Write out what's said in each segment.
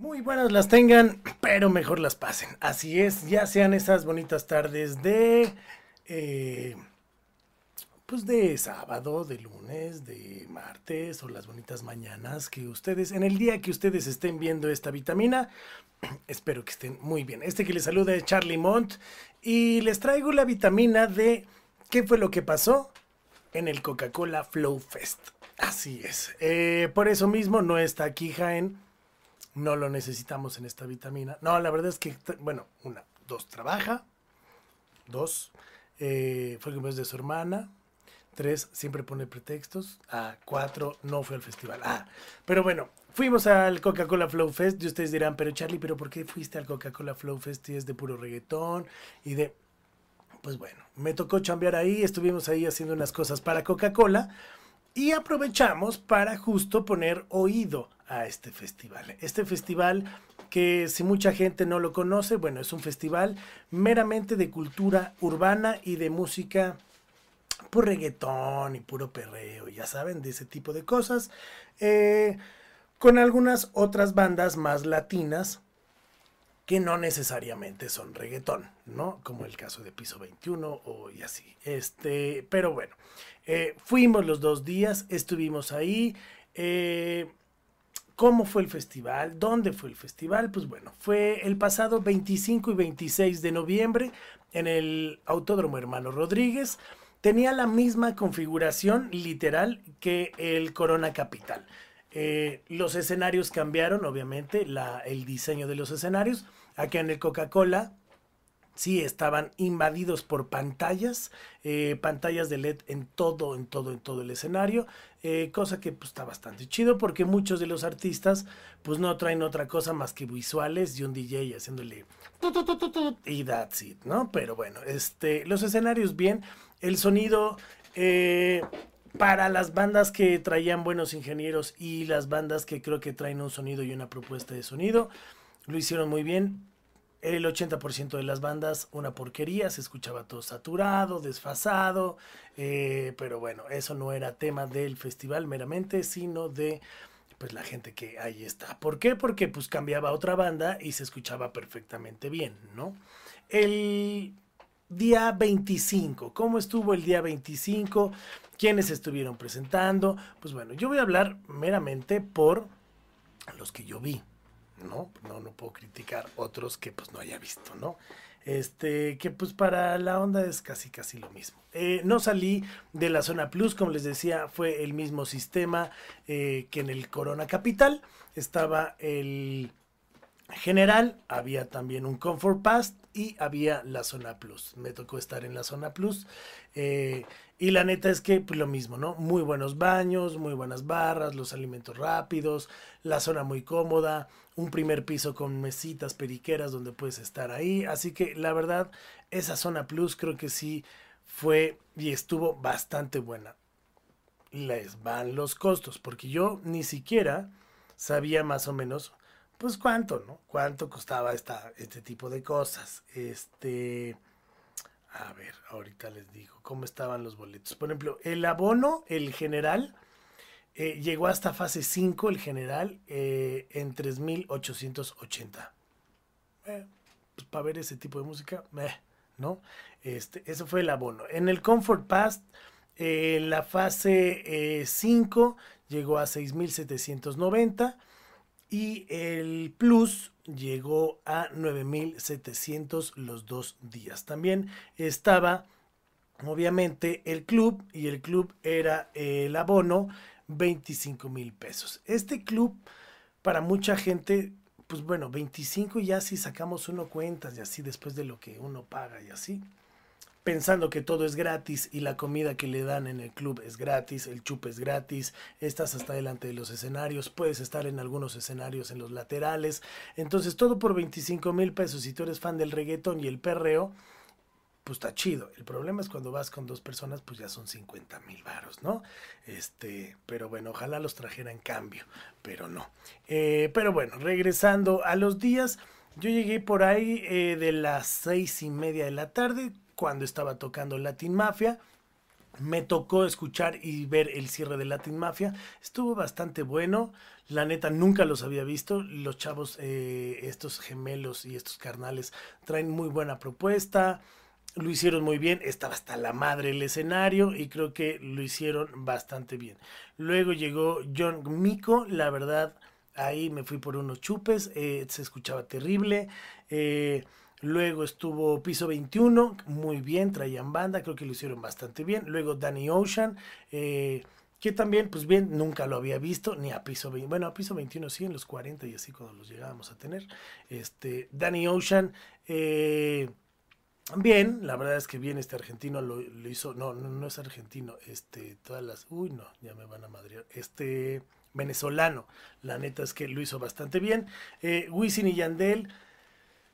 Muy buenas las tengan, pero mejor las pasen. Así es, ya sean esas bonitas tardes de... eh, pues de sábado, de lunes, de martes o las bonitas mañanas que ustedes, en el día que ustedes estén viendo esta vitamina, espero que estén muy bien. Este que les saluda es Charlie Mont y les traigo la vitamina de qué fue lo que pasó en el Coca-Cola Flow Fest. Así es. Eh, por eso mismo no está aquí Jaén. No lo necesitamos en esta vitamina. No, la verdad es que, bueno, una, dos, trabaja. Dos, eh, fue cumpleaños de su hermana. Tres, siempre pone pretextos. Ah, cuatro, no fue al festival. Ah, pero bueno, fuimos al Coca-Cola Flow Fest y ustedes dirán, pero Charlie, ¿pero por qué fuiste al Coca-Cola Flow Fest y es de puro reggaetón y de... Pues bueno, me tocó chambear ahí, estuvimos ahí haciendo unas cosas para Coca-Cola y aprovechamos para justo poner oído a este festival. Este festival que si mucha gente no lo conoce, bueno, es un festival meramente de cultura urbana y de música puro reggaetón y puro perreo, ya saben, de ese tipo de cosas, eh, con algunas otras bandas más latinas que no necesariamente son reggaetón, ¿no? Como el caso de Piso 21 o y así. Este, pero bueno, eh, fuimos los dos días, estuvimos ahí. eh, ¿Cómo fue el festival? ¿Dónde fue el festival? Pues bueno, fue el pasado 25 y 26 de noviembre en el Autódromo Hermano Rodríguez. Tenía la misma configuración literal que el Corona Capital. Eh, los escenarios cambiaron, obviamente, el diseño de los escenarios. Acá en el Coca-Cola Sí, estaban invadidos por pantallas, eh, pantallas de LED en todo, en todo, en todo el escenario, eh, cosa que pues, está bastante chido porque muchos de los artistas pues no traen otra cosa más que visuales y un DJ haciéndole y that's it, ¿no? Pero bueno, este, los escenarios bien, el sonido eh, para las bandas que traían buenos ingenieros y las bandas que creo que traen un sonido y una propuesta de sonido, lo hicieron muy bien. El 80% de las bandas, una porquería, se escuchaba todo saturado, desfasado, eh, pero bueno, eso no era tema del festival meramente, sino de pues la gente que ahí está. ¿Por qué? Porque pues cambiaba otra banda y se escuchaba perfectamente bien, ¿no? El día 25, ¿cómo estuvo el día 25? ¿Quiénes estuvieron presentando? Pues bueno, yo voy a hablar meramente por los que yo vi. ¿No? No, no puedo criticar otros que pues no haya visto, ¿no? Este, que pues para la onda es casi casi lo mismo. Eh, no salí de la zona plus, como les decía, fue el mismo sistema eh, que en el Corona Capital. Estaba el general, había también un Comfort Pass y había la zona plus. Me tocó estar en la zona plus. eh, y la neta es que pues, lo mismo, ¿no? Muy buenos baños, muy buenas barras, los alimentos rápidos, la zona muy cómoda, un primer piso con mesitas periqueras donde puedes estar ahí. Así que la verdad, esa zona plus creo que sí fue y estuvo bastante buena. Les van los costos, porque yo ni siquiera sabía más o menos, pues cuánto, ¿no? Cuánto costaba esta, este tipo de cosas. Este, a ver, ahorita les digo cómo estaban los boletos. Por ejemplo, el abono, el general, eh, llegó hasta fase 5, el general, eh, en 3.880. Eh, pues para ver ese tipo de música, ¿no? Este, eso fue el abono. En el Comfort Pass, eh, la fase 5 llegó a 6.790 y el Plus llegó a 9.700 los dos días. También estaba, obviamente, el club y el club era el abono 25 mil pesos. Este club, para mucha gente, pues bueno, 25 ya si sacamos uno cuentas y así después de lo que uno paga y así. Pensando que todo es gratis y la comida que le dan en el club es gratis, el chup es gratis, estás hasta delante de los escenarios, puedes estar en algunos escenarios en los laterales. Entonces todo por 25 mil pesos. Si tú eres fan del reggaetón y el perreo, pues está chido. El problema es cuando vas con dos personas, pues ya son 50 mil varos, ¿no? Este, pero bueno, ojalá los trajera en cambio, pero no. Eh, pero bueno, regresando a los días, yo llegué por ahí eh, de las seis y media de la tarde, cuando estaba tocando Latin Mafia. Me tocó escuchar y ver el cierre de Latin Mafia. Estuvo bastante bueno. La neta, nunca los había visto. Los chavos, eh, estos gemelos y estos carnales, traen muy buena propuesta. Lo hicieron muy bien. Estaba hasta la madre el escenario y creo que lo hicieron bastante bien. Luego llegó John Miko. La verdad, ahí me fui por unos chupes. Eh, se escuchaba terrible. Eh, Luego estuvo Piso 21, muy bien, traían banda, creo que lo hicieron bastante bien. Luego Danny Ocean, eh, que también, pues bien, nunca lo había visto, ni a Piso 20, bueno, a Piso 21 sí, en los 40 y así cuando los llegábamos a tener. Este, Danny Ocean, eh, bien, la verdad es que bien este argentino lo, hizo, no, no, no, es argentino, este, todas las, uy, no, ya me van a madrear, este, venezolano, la neta es que lo hizo bastante bien. Eh, y Yandel,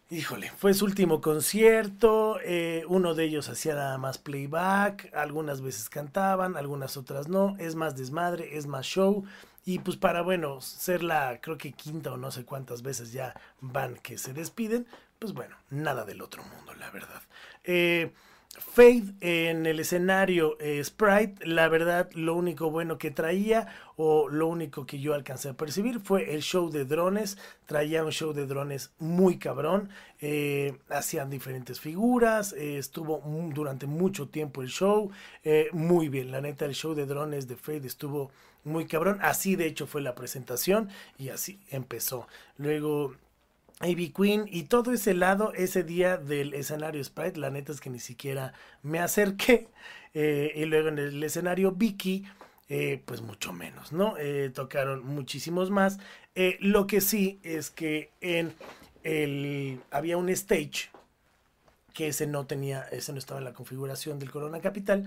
Híjole, fue su último concierto, eh, uno de ellos hacía nada más playback, algunas veces cantaban, algunas otras no, es más desmadre, es más show, y pues para, bueno, ser la, creo que quinta o no sé cuántas veces ya van que se despiden, pues bueno, nada del otro mundo, la verdad. Eh, Faith en el escenario eh, Sprite, la verdad, lo único bueno que traía o lo único que yo alcancé a percibir fue el show de drones. Traía un show de drones muy cabrón. Eh, hacían diferentes figuras. Eh, estuvo durante mucho tiempo el show. muy bien, la neta, el show de drones de Faith estuvo muy cabrón. Así de hecho fue la presentación y así empezó. Luego AB Queen y todo ese lado, ese día del escenario Sprite, la neta es que ni siquiera me acerqué. Eh, y luego en el escenario Vicky, eh, pues mucho menos, ¿no? Eh, tocaron muchísimos más. lo que sí es que en el había un stage que ese no tenía, ese no estaba en la configuración del Corona Capital.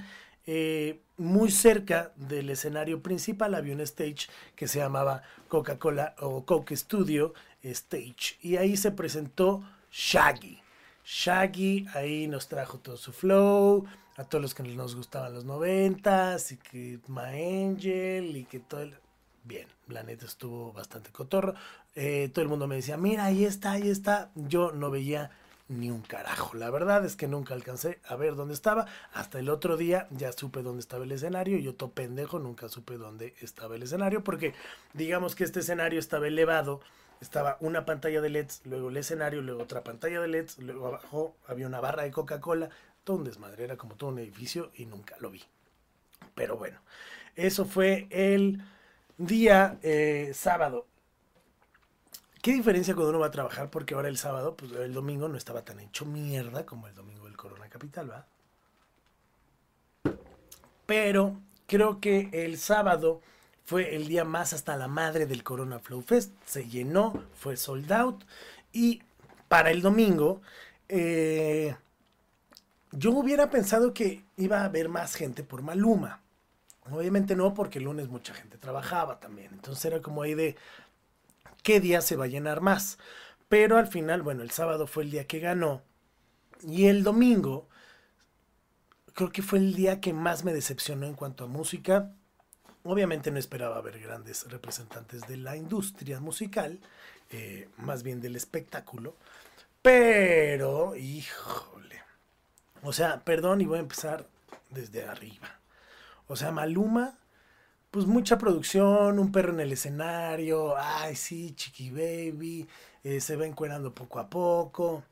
muy cerca del escenario principal había un stage que se llamaba Coca-Cola o Coke Studio, Stage. Y ahí se presentó Shaggy. Shaggy ahí nos trajo todo su flow, a todos los que nos gustaban los noventas, y que My Angel, y que todo el... Bien, la neta estuvo bastante cotorro. Eh, todo el mundo me decía, mira, ahí está, ahí está. Yo no veía ni un carajo. La verdad es que nunca alcancé a ver dónde estaba. Hasta el otro día ya supe dónde estaba el escenario. Yo, todo pendejo, nunca supe dónde estaba el escenario. Porque digamos que este escenario estaba elevado estaba una pantalla de LEDs, luego el escenario, luego otra pantalla de LEDs, luego abajo había una barra de Coca-Cola, todo un desmadre, era como todo un edificio y nunca lo vi. Pero bueno, eso fue el día eh, sábado. ¿Qué diferencia cuando uno va a trabajar? Porque ahora el sábado, pues el domingo no estaba tan hecho mierda como el domingo del Corona Capital, ¿va? Pero creo que el sábado fue el día más hasta la madre del Corona Flow Fest. Se llenó, fue sold out. Y para el domingo, eh, yo hubiera pensado que iba a haber más gente por Maluma. Obviamente no, porque el lunes mucha gente trabajaba también. Entonces era como ahí de qué día se va a llenar más. Pero al final, bueno, el sábado fue el día que ganó. Y el domingo, creo que fue el día que más me decepcionó en cuanto a música. Obviamente no esperaba ver grandes representantes de la industria musical, eh, más bien del espectáculo, pero, híjole, o sea, perdón y voy a empezar desde arriba. O sea, Maluma, pues mucha producción, un perro en el escenario, ay sí, chiqui baby, eh, se va encuerando poco a poco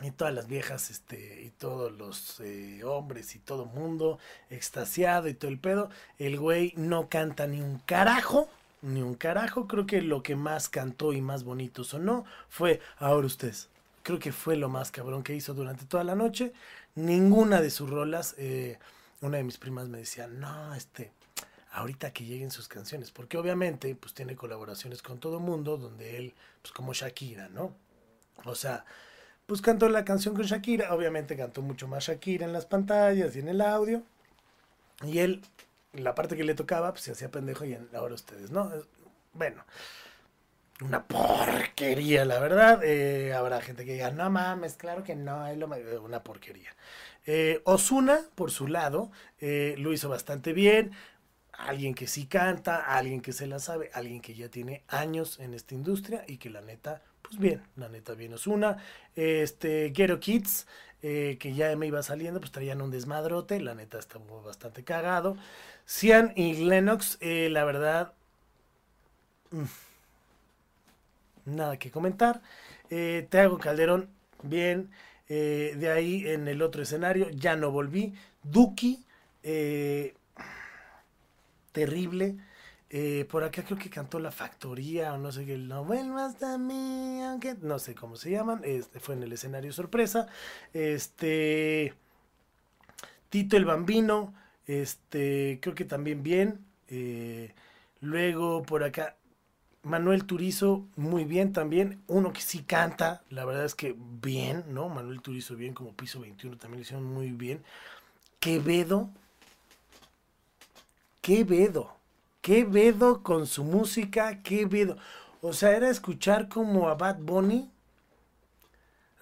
y todas las viejas, este, y todos los eh, hombres y todo mundo extasiado y todo el pedo. El güey no canta ni un carajo, ni un carajo. Creo que lo que más cantó y más bonito sonó fue Ahora ustedes. Creo que fue lo más cabrón que hizo durante toda la noche. Ninguna de sus rolas, eh, una de mis primas me decía, no, este, ahorita que lleguen sus canciones, porque obviamente, pues tiene colaboraciones con todo mundo, donde él, pues como Shakira, ¿no? O sea, pues cantó la canción con Shakira. Obviamente cantó mucho más Shakira en las pantallas y en el audio. Y él, la parte que le tocaba, pues se hacía pendejo y ahora ustedes, ¿no? Bueno, una porquería, la verdad. Eh, habrá gente que diga, no mames, claro que no, es lo una porquería. Eh, Osuna, por su lado, eh, lo hizo bastante bien. Alguien que sí canta, alguien que se la sabe, alguien que ya tiene años en esta industria y que la neta pues bien, la neta bien una Este, Ghetto Kids, eh, que ya me iba saliendo, pues traían un desmadrote, la neta estaba bastante cagado. Cian y Lennox, eh, la verdad, mm, nada que comentar. Eh, Teago Calderón, bien. Eh, de ahí en el otro escenario, ya no volví. Duki, terrible. Eh, por acá creo que cantó La Factoría o no sé qué, no vuelvas a mí, aunque no sé cómo se llaman. Este fue en el escenario sorpresa. Este Tito el Bambino, este creo que también bien. Eh, luego por acá Manuel Turizo, muy bien también. Uno que sí canta, la verdad es que bien, ¿no? Manuel Turizo bien, como piso 21 también lo hicieron muy bien. Quevedo, Quevedo qué vedo con su música, qué vedo. O sea, era escuchar como a Bad Bunny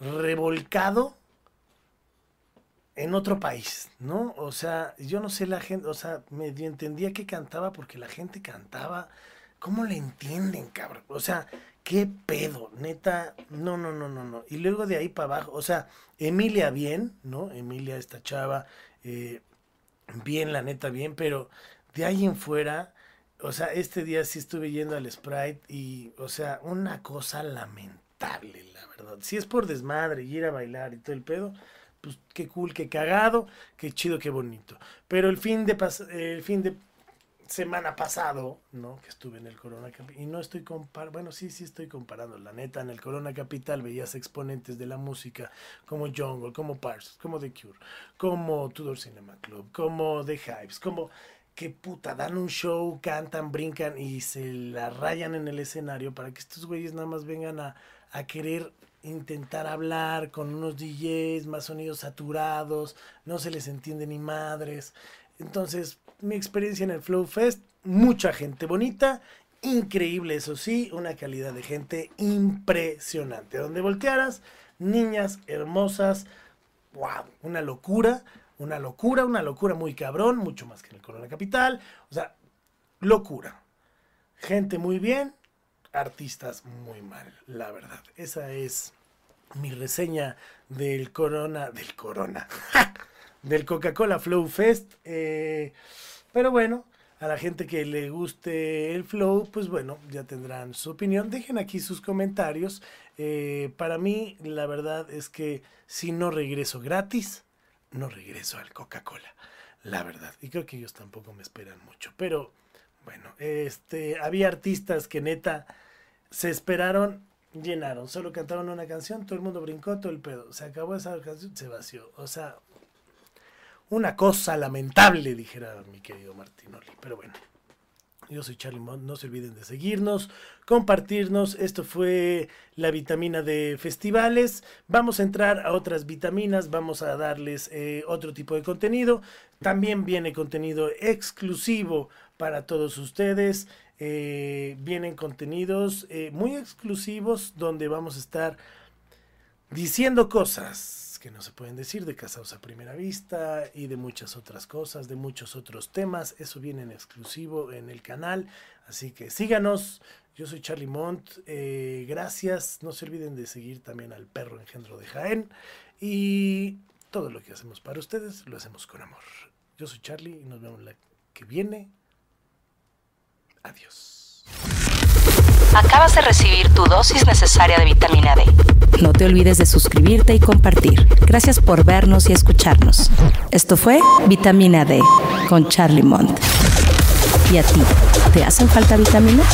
revolcado en otro país, ¿no? O sea, yo no sé la gente, o sea, medio entendía que cantaba porque la gente cantaba. ¿Cómo le entienden, cabrón? O sea, qué pedo, neta, no, no, no, no, no. Y luego de ahí para abajo, o sea, Emilia bien, ¿no? Emilia, esta chava, eh, bien, la neta, bien, pero de ahí en fuera, o sea, este día sí estuve yendo al Sprite y, o sea, una cosa lamentable, la verdad. Si es por desmadre y ir a bailar y todo el pedo, pues qué cool, qué cagado, qué chido, qué bonito. Pero el fin de, el fin de semana pasado, ¿no? Que estuve en el Corona Capital, y no estoy comparando, bueno, sí, sí estoy comparando, la neta, en el Corona Capital veías exponentes de la música como Jungle, como Parsons, como The Cure, como Tudor Cinema Club, como The Hypes, como qué puta, dan un show, cantan, brincan y se la rayan en el escenario para que estos güeyes nada más vengan a, querer intentar hablar con unos DJs, más sonidos saturados, no se les entiende ni madres. Entonces, mi experiencia en el Flow Fest, mucha gente bonita, increíble, eso sí, una calidad de gente impresionante. Donde voltearas, niñas hermosas, wow, una locura una locura, una locura muy cabrón, mucho más que en el Corona Capital. O sea, locura. Gente muy bien, artistas muy mal, la verdad. Esa es mi reseña del Corona, del Corona, del Coca-Cola Flow Fest. Eh, pero bueno, a la gente que le guste el flow, pues bueno, ya tendrán su opinión. Dejen aquí sus comentarios. Eh, para mí, la verdad es que si no regreso gratis, no regreso al Coca-Cola, la verdad. Y creo que ellos tampoco me esperan mucho. Pero bueno, este, había artistas que neta se esperaron, llenaron, solo cantaron una canción, todo el mundo brincó, todo el pedo. Se acabó esa canción, se vació. O sea, una cosa lamentable, dijera mi querido Martinoli. Pero bueno. Yo soy Charlie Mont. No se olviden de seguirnos, compartirnos. Esto fue la vitamina de festivales. Vamos a entrar a otras vitaminas. Vamos a darles eh, otro tipo de contenido. También viene contenido exclusivo para todos ustedes. Eh, vienen contenidos eh, muy exclusivos donde vamos a estar diciendo cosas que no se pueden decir, de Casados a Primera Vista y de muchas otras cosas, de muchos otros temas. Eso viene en exclusivo en el canal. Así que síganos. Yo soy Charlie Mont. Eh, gracias. No se olviden de seguir también al perro engendro de Jaén. Y todo lo que hacemos para ustedes lo hacemos con amor. Yo soy Charlie y nos vemos la que viene. Adiós. Acabas de recibir tu dosis necesaria de vitamina D. No te olvides de suscribirte y compartir. Gracias por vernos y escucharnos. Esto fue Vitamina D con Charlie Mont. ¿Y a ti? ¿Te hacen falta vitaminas?